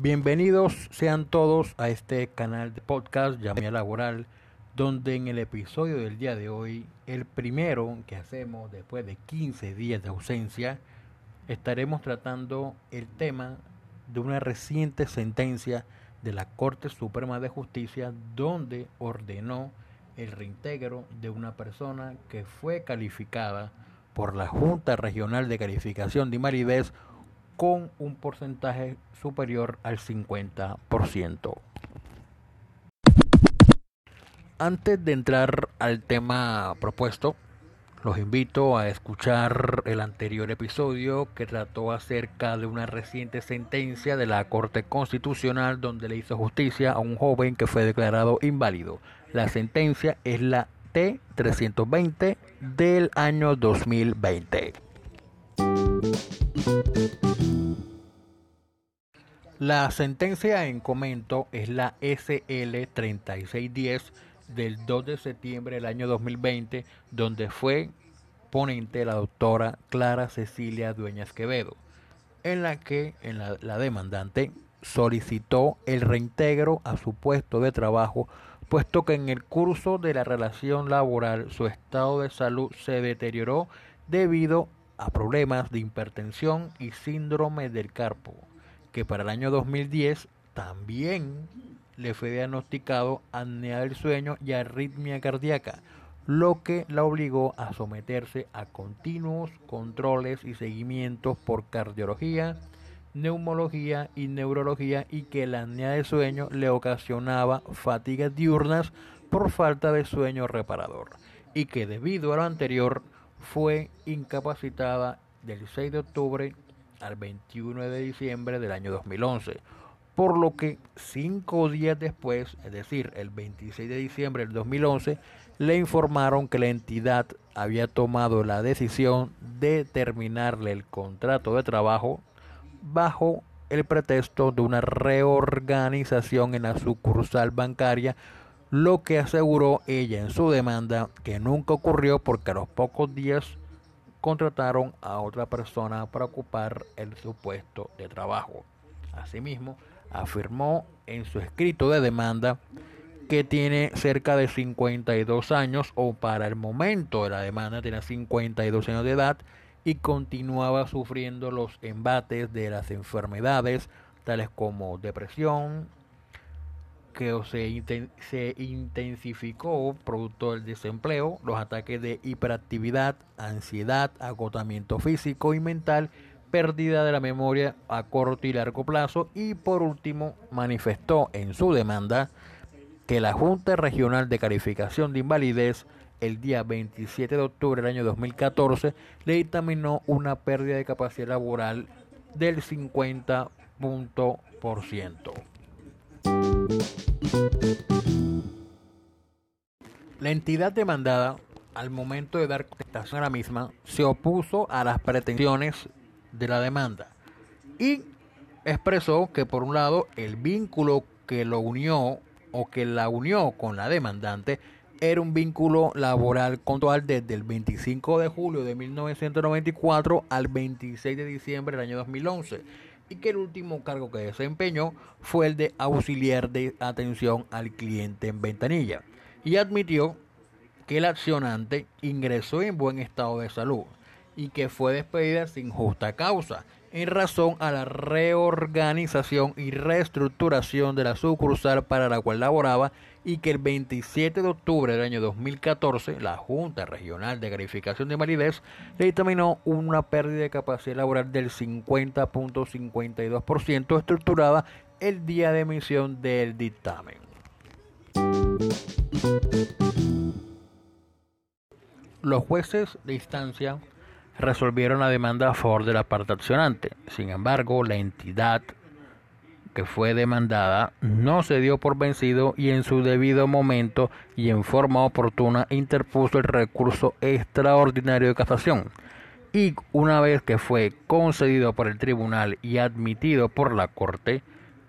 Bienvenidos sean todos a este canal de podcast llamado Laboral, donde en el episodio del día de hoy, el primero que hacemos después de 15 días de ausencia, estaremos tratando el tema de una reciente sentencia de la Corte Suprema de Justicia donde ordenó el reintegro de una persona que fue calificada por la Junta Regional de Calificación de Invalidez con un porcentaje superior al 50%. Antes de entrar al tema propuesto, los invito a escuchar el anterior episodio que trató acerca de una reciente sentencia de la Corte Constitucional donde le hizo justicia a un joven que fue declarado inválido. La sentencia es la T320 del año 2020. La sentencia en comento es la SL 3610 del 2 de septiembre del año 2020, donde fue ponente la doctora Clara Cecilia Dueñas Quevedo, en la que la, la demandante solicitó el reintegro a su puesto de trabajo, puesto que en el curso de la relación laboral su estado de salud se deterioró debido a problemas de hipertensión y síndrome del carpo que para el año 2010 también le fue diagnosticado apnea del sueño y arritmia cardíaca, lo que la obligó a someterse a continuos controles y seguimientos por cardiología, neumología y neurología y que la apnea del sueño le ocasionaba fatigas diurnas por falta de sueño reparador y que debido a lo anterior fue incapacitada del 6 de octubre al 21 de diciembre del año 2011, por lo que cinco días después, es decir, el 26 de diciembre del 2011, le informaron que la entidad había tomado la decisión de terminarle el contrato de trabajo bajo el pretexto de una reorganización en la sucursal bancaria, lo que aseguró ella en su demanda que nunca ocurrió porque a los pocos días contrataron a otra persona para ocupar el su puesto de trabajo. Asimismo, afirmó en su escrito de demanda que tiene cerca de 52 años o para el momento de la demanda tenía 52 años de edad y continuaba sufriendo los embates de las enfermedades tales como depresión, que se, se intensificó producto del desempleo, los ataques de hiperactividad, ansiedad, agotamiento físico y mental, pérdida de la memoria a corto y largo plazo y por último manifestó en su demanda que la Junta Regional de Calificación de Invalidez el día 27 de octubre del año 2014 le dictaminó una pérdida de capacidad laboral del 50%. La entidad demandada, al momento de dar contestación a la misma, se opuso a las pretensiones de la demanda y expresó que por un lado el vínculo que lo unió o que la unió con la demandante era un vínculo laboral control desde el 25 de julio de 1994 al 26 de diciembre del año 2011 y que el último cargo que desempeñó fue el de auxiliar de atención al cliente en ventanilla y admitió que el accionante ingresó en buen estado de salud y que fue despedida sin justa causa en razón a la reorganización y reestructuración de la sucursal para la cual laboraba y que el 27 de octubre del año 2014 la Junta Regional de Verificación de Validez le dictaminó una pérdida de capacidad laboral del 50.52% estructurada el día de emisión del dictamen. Los jueces de instancia resolvieron la demanda a favor de la parte accionante. Sin embargo, la entidad que fue demandada no se dio por vencido y en su debido momento y en forma oportuna interpuso el recurso extraordinario de casación. Y una vez que fue concedido por el tribunal y admitido por la Corte,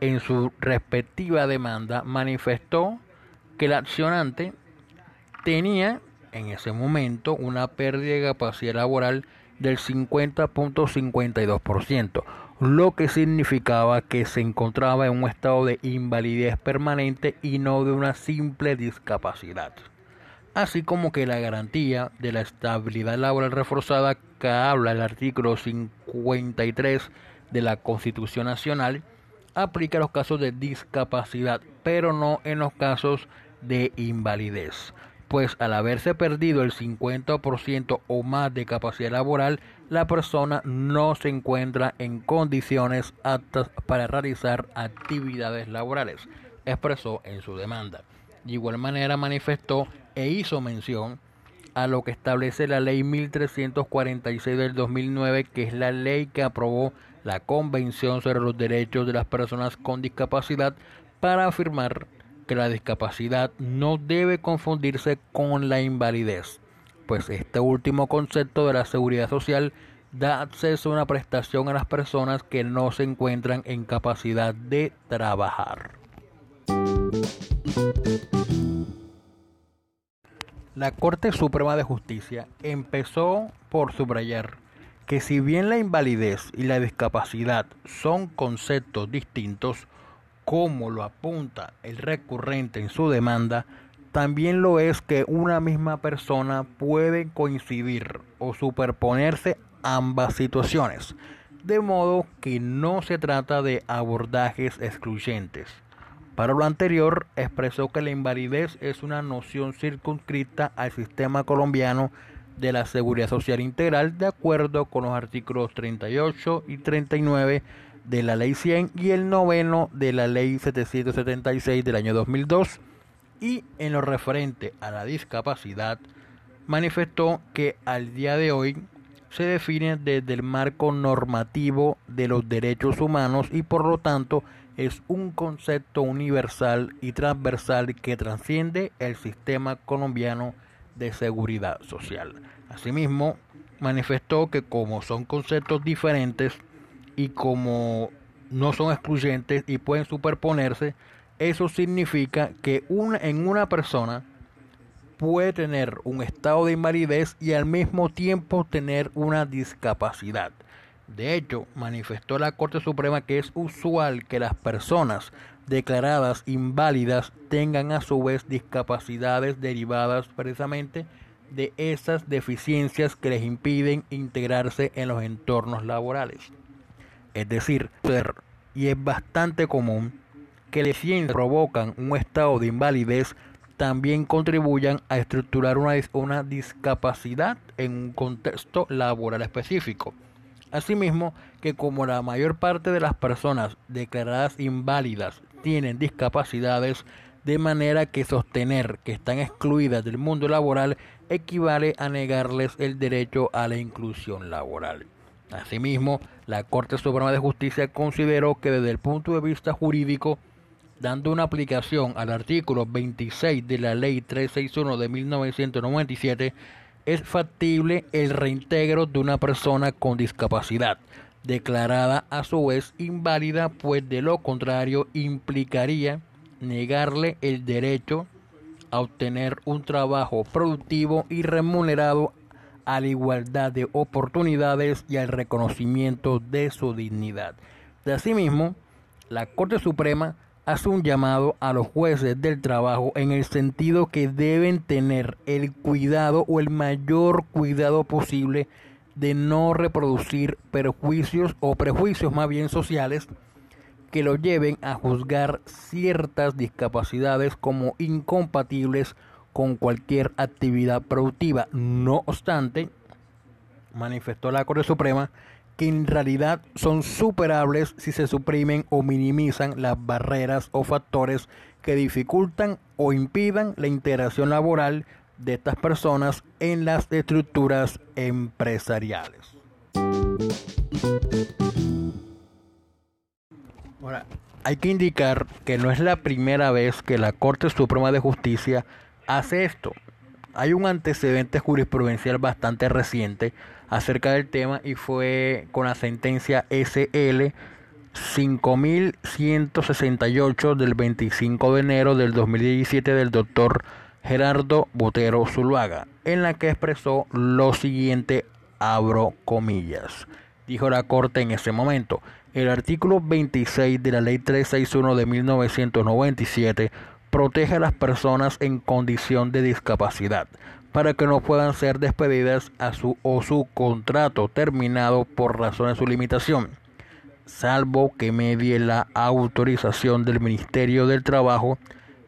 en su respectiva demanda manifestó que el accionante tenía en ese momento una pérdida de capacidad laboral del 50.52%, lo que significaba que se encontraba en un estado de invalidez permanente y no de una simple discapacidad. Así como que la garantía de la estabilidad laboral reforzada que habla el artículo 53 de la Constitución Nacional aplica a los casos de discapacidad, pero no en los casos de invalidez pues al haberse perdido el 50% o más de capacidad laboral, la persona no se encuentra en condiciones aptas para realizar actividades laborales, expresó en su demanda. De igual manera manifestó e hizo mención a lo que establece la ley 1346 del 2009, que es la ley que aprobó la Convención sobre los Derechos de las Personas con Discapacidad para afirmar que la discapacidad no debe confundirse con la invalidez, pues este último concepto de la seguridad social da acceso a una prestación a las personas que no se encuentran en capacidad de trabajar. La Corte Suprema de Justicia empezó por subrayar que si bien la invalidez y la discapacidad son conceptos distintos, como lo apunta el recurrente en su demanda, también lo es que una misma persona puede coincidir o superponerse ambas situaciones, de modo que no se trata de abordajes excluyentes. Para lo anterior, expresó que la invalidez es una noción circunscrita al sistema colombiano de la seguridad social integral de acuerdo con los artículos 38 y 39 de la Ley 100 y el noveno de la Ley 776 del año 2002 y en lo referente a la discapacidad manifestó que al día de hoy se define desde el marco normativo de los derechos humanos y por lo tanto es un concepto universal y transversal que trasciende el sistema colombiano de seguridad social. Asimismo, manifestó que como son conceptos diferentes, y como no son excluyentes y pueden superponerse, eso significa que una, en una persona puede tener un estado de invalidez y al mismo tiempo tener una discapacidad. De hecho, manifestó la Corte Suprema que es usual que las personas declaradas inválidas tengan a su vez discapacidades derivadas precisamente de esas deficiencias que les impiden integrarse en los entornos laborales. Es decir, y es bastante común que las ciencias provocan un estado de invalidez también contribuyan a estructurar una, una discapacidad en un contexto laboral específico. Asimismo, que como la mayor parte de las personas declaradas inválidas tienen discapacidades, de manera que sostener que están excluidas del mundo laboral equivale a negarles el derecho a la inclusión laboral. Asimismo, la Corte Suprema de Justicia consideró que desde el punto de vista jurídico, dando una aplicación al artículo 26 de la Ley 361 de 1997, es factible el reintegro de una persona con discapacidad, declarada a su vez inválida, pues de lo contrario implicaría negarle el derecho a obtener un trabajo productivo y remunerado a la igualdad de oportunidades y al reconocimiento de su dignidad. Asimismo, la Corte Suprema hace un llamado a los jueces del trabajo en el sentido que deben tener el cuidado o el mayor cuidado posible de no reproducir perjuicios o prejuicios más bien sociales que lo lleven a juzgar ciertas discapacidades como incompatibles con cualquier actividad productiva. No obstante, manifestó la Corte Suprema que en realidad son superables si se suprimen o minimizan las barreras o factores que dificultan o impidan la integración laboral de estas personas en las estructuras empresariales. Ahora, hay que indicar que no es la primera vez que la Corte Suprema de Justicia hace esto. Hay un antecedente jurisprudencial bastante reciente acerca del tema y fue con la sentencia SL 5168 del 25 de enero del 2017 del doctor Gerardo Botero Zuluaga, en la que expresó lo siguiente abro comillas. Dijo la Corte en ese momento. El artículo 26 de la Ley 361 de 1997 protege a las personas en condición de discapacidad para que no puedan ser despedidas a su o su contrato terminado por razón de su limitación, salvo que medie la autorización del Ministerio del Trabajo.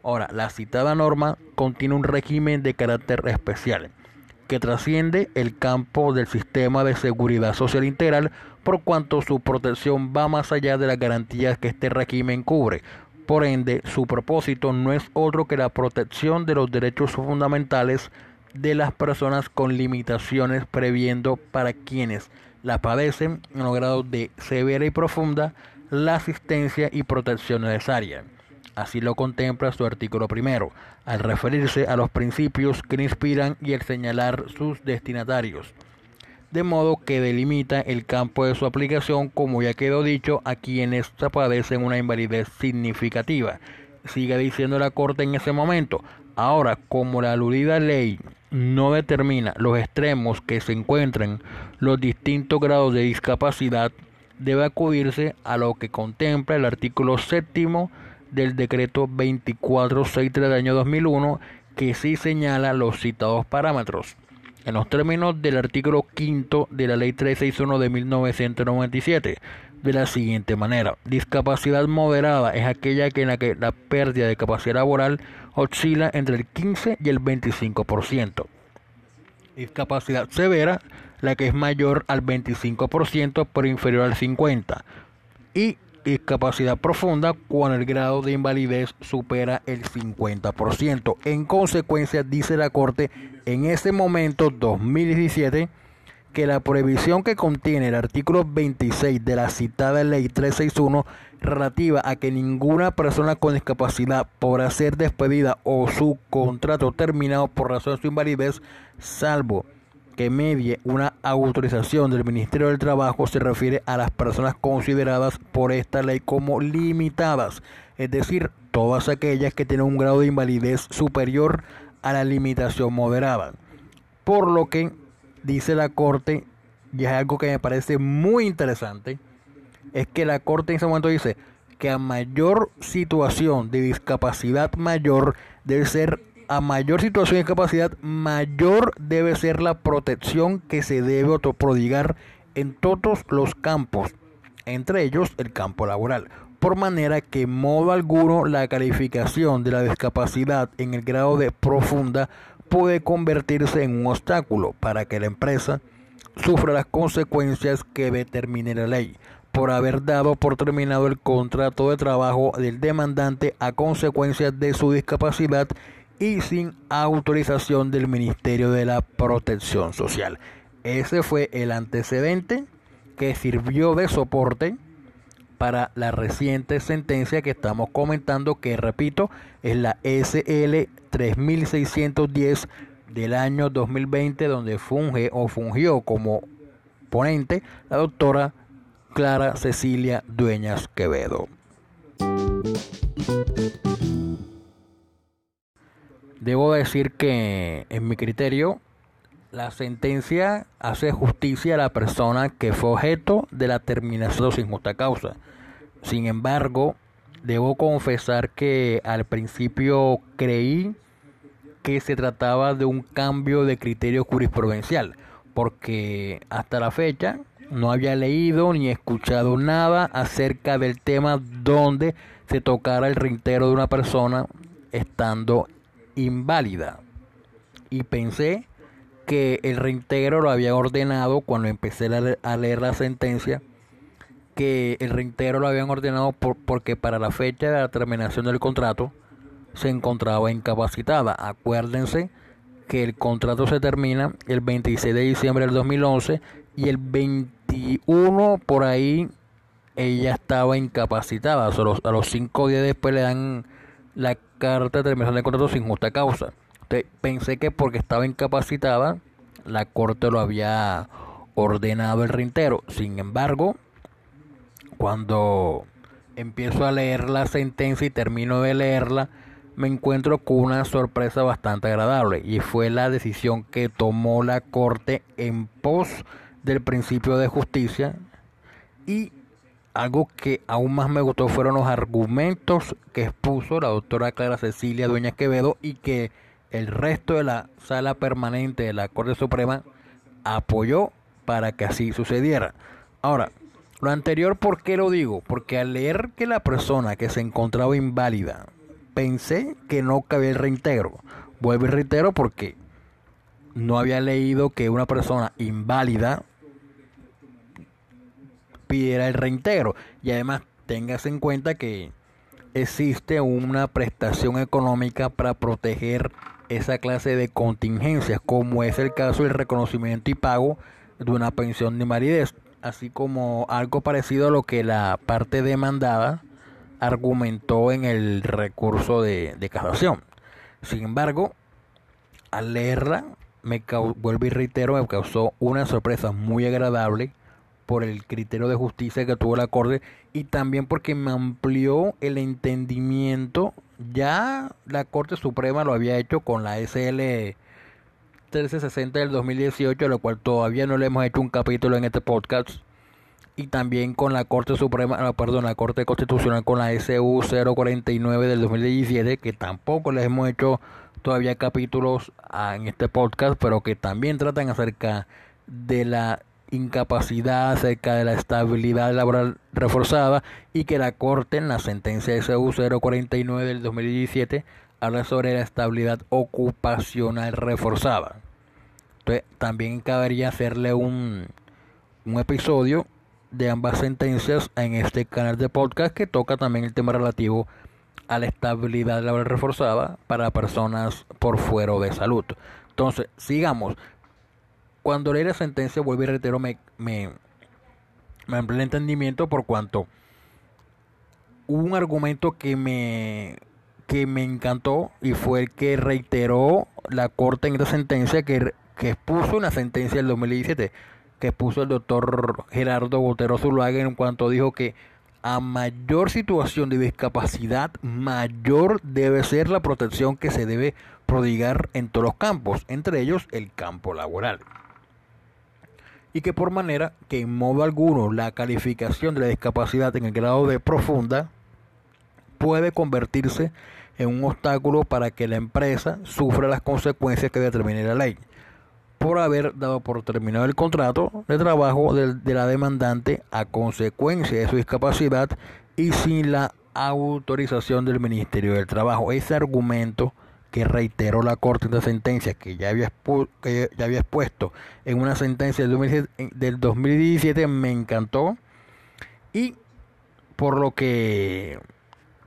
Ahora, la citada norma contiene un régimen de carácter especial que trasciende el campo del sistema de seguridad social integral por cuanto su protección va más allá de las garantías que este régimen cubre. Por ende, su propósito no es otro que la protección de los derechos fundamentales de las personas con limitaciones previendo para quienes la padecen en los grados de severa y profunda la asistencia y protección necesaria. Así lo contempla su artículo primero, al referirse a los principios que inspiran y al señalar sus destinatarios. De modo que delimita el campo de su aplicación, como ya quedó dicho, a quienes padecen una invalidez significativa. Sigue diciendo la Corte en ese momento. Ahora, como la aludida ley no determina los extremos que se encuentran los distintos grados de discapacidad, debe acudirse a lo que contempla el artículo séptimo del decreto 2463 del año 2001, que sí señala los citados parámetros. En los términos del artículo quinto de la ley 361 de 1997, de la siguiente manera. Discapacidad moderada es aquella en la que la pérdida de capacidad laboral oscila entre el 15 y el 25%. Discapacidad severa, la que es mayor al 25% pero inferior al 50%. Y discapacidad profunda cuando el grado de invalidez supera el 50%. En consecuencia, dice la Corte, en este momento 2017, que la prohibición que contiene el artículo 26 de la citada ley 361 relativa a que ninguna persona con discapacidad podrá ser despedida o su contrato terminado por razón de su invalidez, salvo que medie una autorización del Ministerio del Trabajo, se refiere a las personas consideradas por esta ley como limitadas, es decir, todas aquellas que tienen un grado de invalidez superior a la limitación moderada. Por lo que dice la Corte, y es algo que me parece muy interesante, es que la Corte en ese momento dice que a mayor situación de discapacidad mayor debe ser a mayor situación de discapacidad mayor debe ser la protección que se debe autoprodigar en todos los campos, entre ellos el campo laboral, por manera que modo alguno la calificación de la discapacidad en el grado de profunda puede convertirse en un obstáculo para que la empresa sufra las consecuencias que determine la ley por haber dado por terminado el contrato de trabajo del demandante a consecuencia de su discapacidad y sin autorización del Ministerio de la Protección Social. Ese fue el antecedente que sirvió de soporte para la reciente sentencia que estamos comentando, que repito, es la SL 3610 del año 2020, donde funge o fungió como ponente la doctora Clara Cecilia Dueñas Quevedo. Debo decir que, en mi criterio, la sentencia hace justicia a la persona que fue objeto de la terminación sin justa causa. Sin embargo, debo confesar que al principio creí que se trataba de un cambio de criterio jurisprudencial, porque hasta la fecha no había leído ni escuchado nada acerca del tema donde se tocara el reintero de una persona estando inválida. Y pensé que el reintegro lo había ordenado cuando empecé a leer la sentencia que el reintegro lo habían ordenado por, porque para la fecha de la terminación del contrato se encontraba incapacitada. Acuérdense que el contrato se termina el 26 de diciembre del 2011 y el 21 por ahí ella estaba incapacitada. A los, a los cinco días después le dan la carta de terminación del contrato sin justa causa. pensé que porque estaba incapacitada la corte lo había ordenado el reintero. Sin embargo, cuando empiezo a leer la sentencia y termino de leerla, me encuentro con una sorpresa bastante agradable y fue la decisión que tomó la Corte en pos del principio de justicia y algo que aún más me gustó fueron los argumentos que expuso la doctora Clara Cecilia Dueña Quevedo y que el resto de la sala permanente de la Corte Suprema apoyó para que así sucediera. Ahora, lo anterior, ¿por qué lo digo? Porque al leer que la persona que se encontraba inválida, pensé que no cabía el reintegro. Vuelvo y reitero porque no había leído que una persona inválida pidiera el reintegro. Y además, tengas en cuenta que existe una prestación económica para proteger esa clase de contingencias, como es el caso del reconocimiento y pago de una pensión de invalidez, así como algo parecido a lo que la parte demandada argumentó en el recurso de, de casación. Sin embargo, al leerla, me vuelvo y reitero, me causó una sorpresa muy agradable por el criterio de justicia que tuvo la Corte y también porque me amplió el entendimiento. Ya la Corte Suprema lo había hecho con la SL 1360 del 2018, lo cual todavía no le hemos hecho un capítulo en este podcast. Y también con la Corte Suprema, ah, perdón, la Corte Constitucional con la SU 049 del 2017, que tampoco les hemos hecho todavía capítulos ah, en este podcast, pero que también tratan acerca de la incapacidad acerca de la estabilidad laboral reforzada y que la Corte en la sentencia SU 049 del 2017 habla sobre la estabilidad ocupacional reforzada. Entonces también cabería hacerle un, un episodio de ambas sentencias en este canal de podcast que toca también el tema relativo a la estabilidad laboral reforzada para personas por fuera de salud. Entonces, sigamos cuando leí la sentencia, vuelvo y reitero, me, me, me el entendimiento por cuanto hubo un argumento que me, que me encantó y fue el que reiteró la Corte en esta sentencia que, que expuso una sentencia del 2017 que expuso el doctor Gerardo Botero Zuluaga en cuanto dijo que a mayor situación de discapacidad, mayor debe ser la protección que se debe prodigar en todos los campos, entre ellos el campo laboral y que por manera que en modo alguno la calificación de la discapacidad en el grado de profunda puede convertirse en un obstáculo para que la empresa sufra las consecuencias que determine la ley por haber dado por terminado el contrato de trabajo de, de la demandante a consecuencia de su discapacidad y sin la autorización del Ministerio del Trabajo. Ese argumento que reiteró la Corte en la sentencia que ya había, que ya había expuesto en una sentencia del 2017, me encantó. Y por lo que,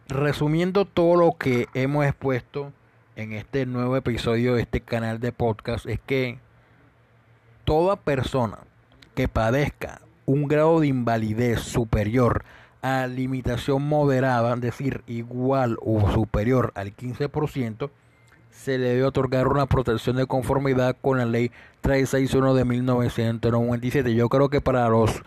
resumiendo todo lo que hemos expuesto en este nuevo episodio de este canal de podcast, es que toda persona que padezca un grado de invalidez superior a limitación moderada, es decir, igual o superior al 15%, se le debe otorgar una protección de conformidad con la ley 361 de 1997. Yo creo que para los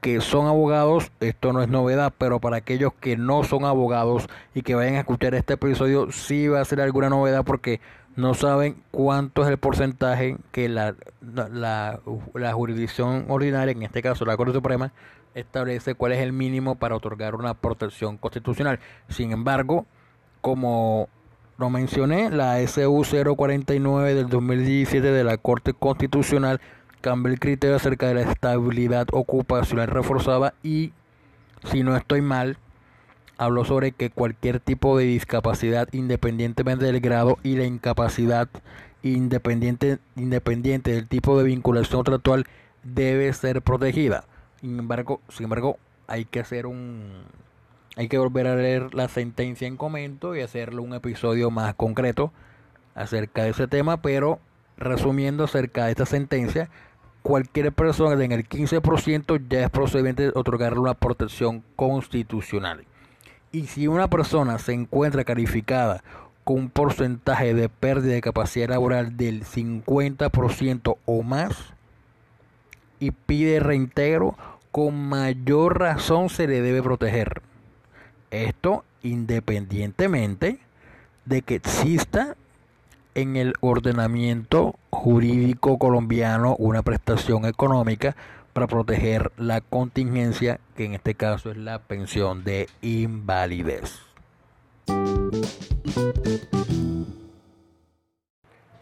que son abogados esto no es novedad, pero para aquellos que no son abogados y que vayan a escuchar este episodio sí va a ser alguna novedad porque no saben cuánto es el porcentaje que la, la, la jurisdicción ordinaria, en este caso la Corte Suprema, establece cuál es el mínimo para otorgar una protección constitucional. Sin embargo, como lo mencioné, la SU 049 del 2017 de la Corte Constitucional cambió el criterio acerca de la estabilidad ocupacional reforzada y, si no estoy mal, habló sobre que cualquier tipo de discapacidad, independientemente del grado y la incapacidad independiente, independiente del tipo de vinculación contractual, debe ser protegida. Sin embargo, sin embargo, hay que hacer un hay que volver a leer la sentencia en comento y hacerle un episodio más concreto acerca de ese tema, pero resumiendo acerca de esta sentencia, cualquier persona en el 15% ya es procedente otorgarle una protección constitucional. Y si una persona se encuentra calificada con un porcentaje de pérdida de capacidad laboral del 50% o más y pide reintegro, con mayor razón se le debe proteger. Esto independientemente de que exista en el ordenamiento jurídico colombiano una prestación económica para proteger la contingencia, que en este caso es la pensión de invalidez.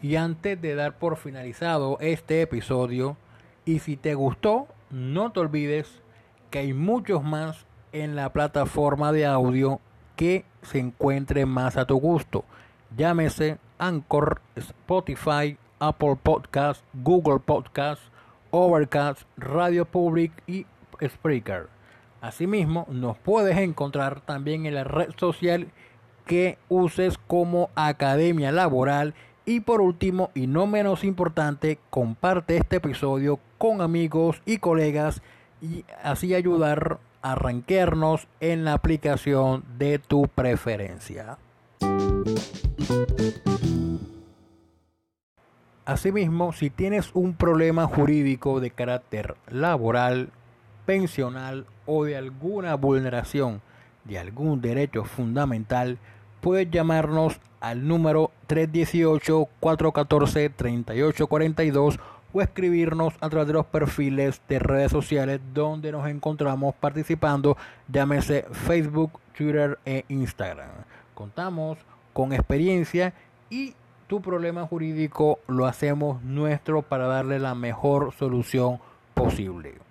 Y antes de dar por finalizado este episodio, y si te gustó, no te olvides que hay muchos más en la plataforma de audio que se encuentre más a tu gusto. Llámese Anchor, Spotify, Apple Podcast, Google Podcast, Overcast, Radio Public y Spreaker. Asimismo, nos puedes encontrar también en la red social que uses como Academia Laboral. Y por último, y no menos importante, comparte este episodio con amigos y colegas y así ayudar arranquearnos en la aplicación de tu preferencia. Asimismo, si tienes un problema jurídico de carácter laboral, pensional o de alguna vulneración de algún derecho fundamental, puedes llamarnos al número 318-414-3842 o escribirnos a través de los perfiles de redes sociales donde nos encontramos participando, llámese Facebook, Twitter e Instagram. Contamos con experiencia y tu problema jurídico lo hacemos nuestro para darle la mejor solución posible.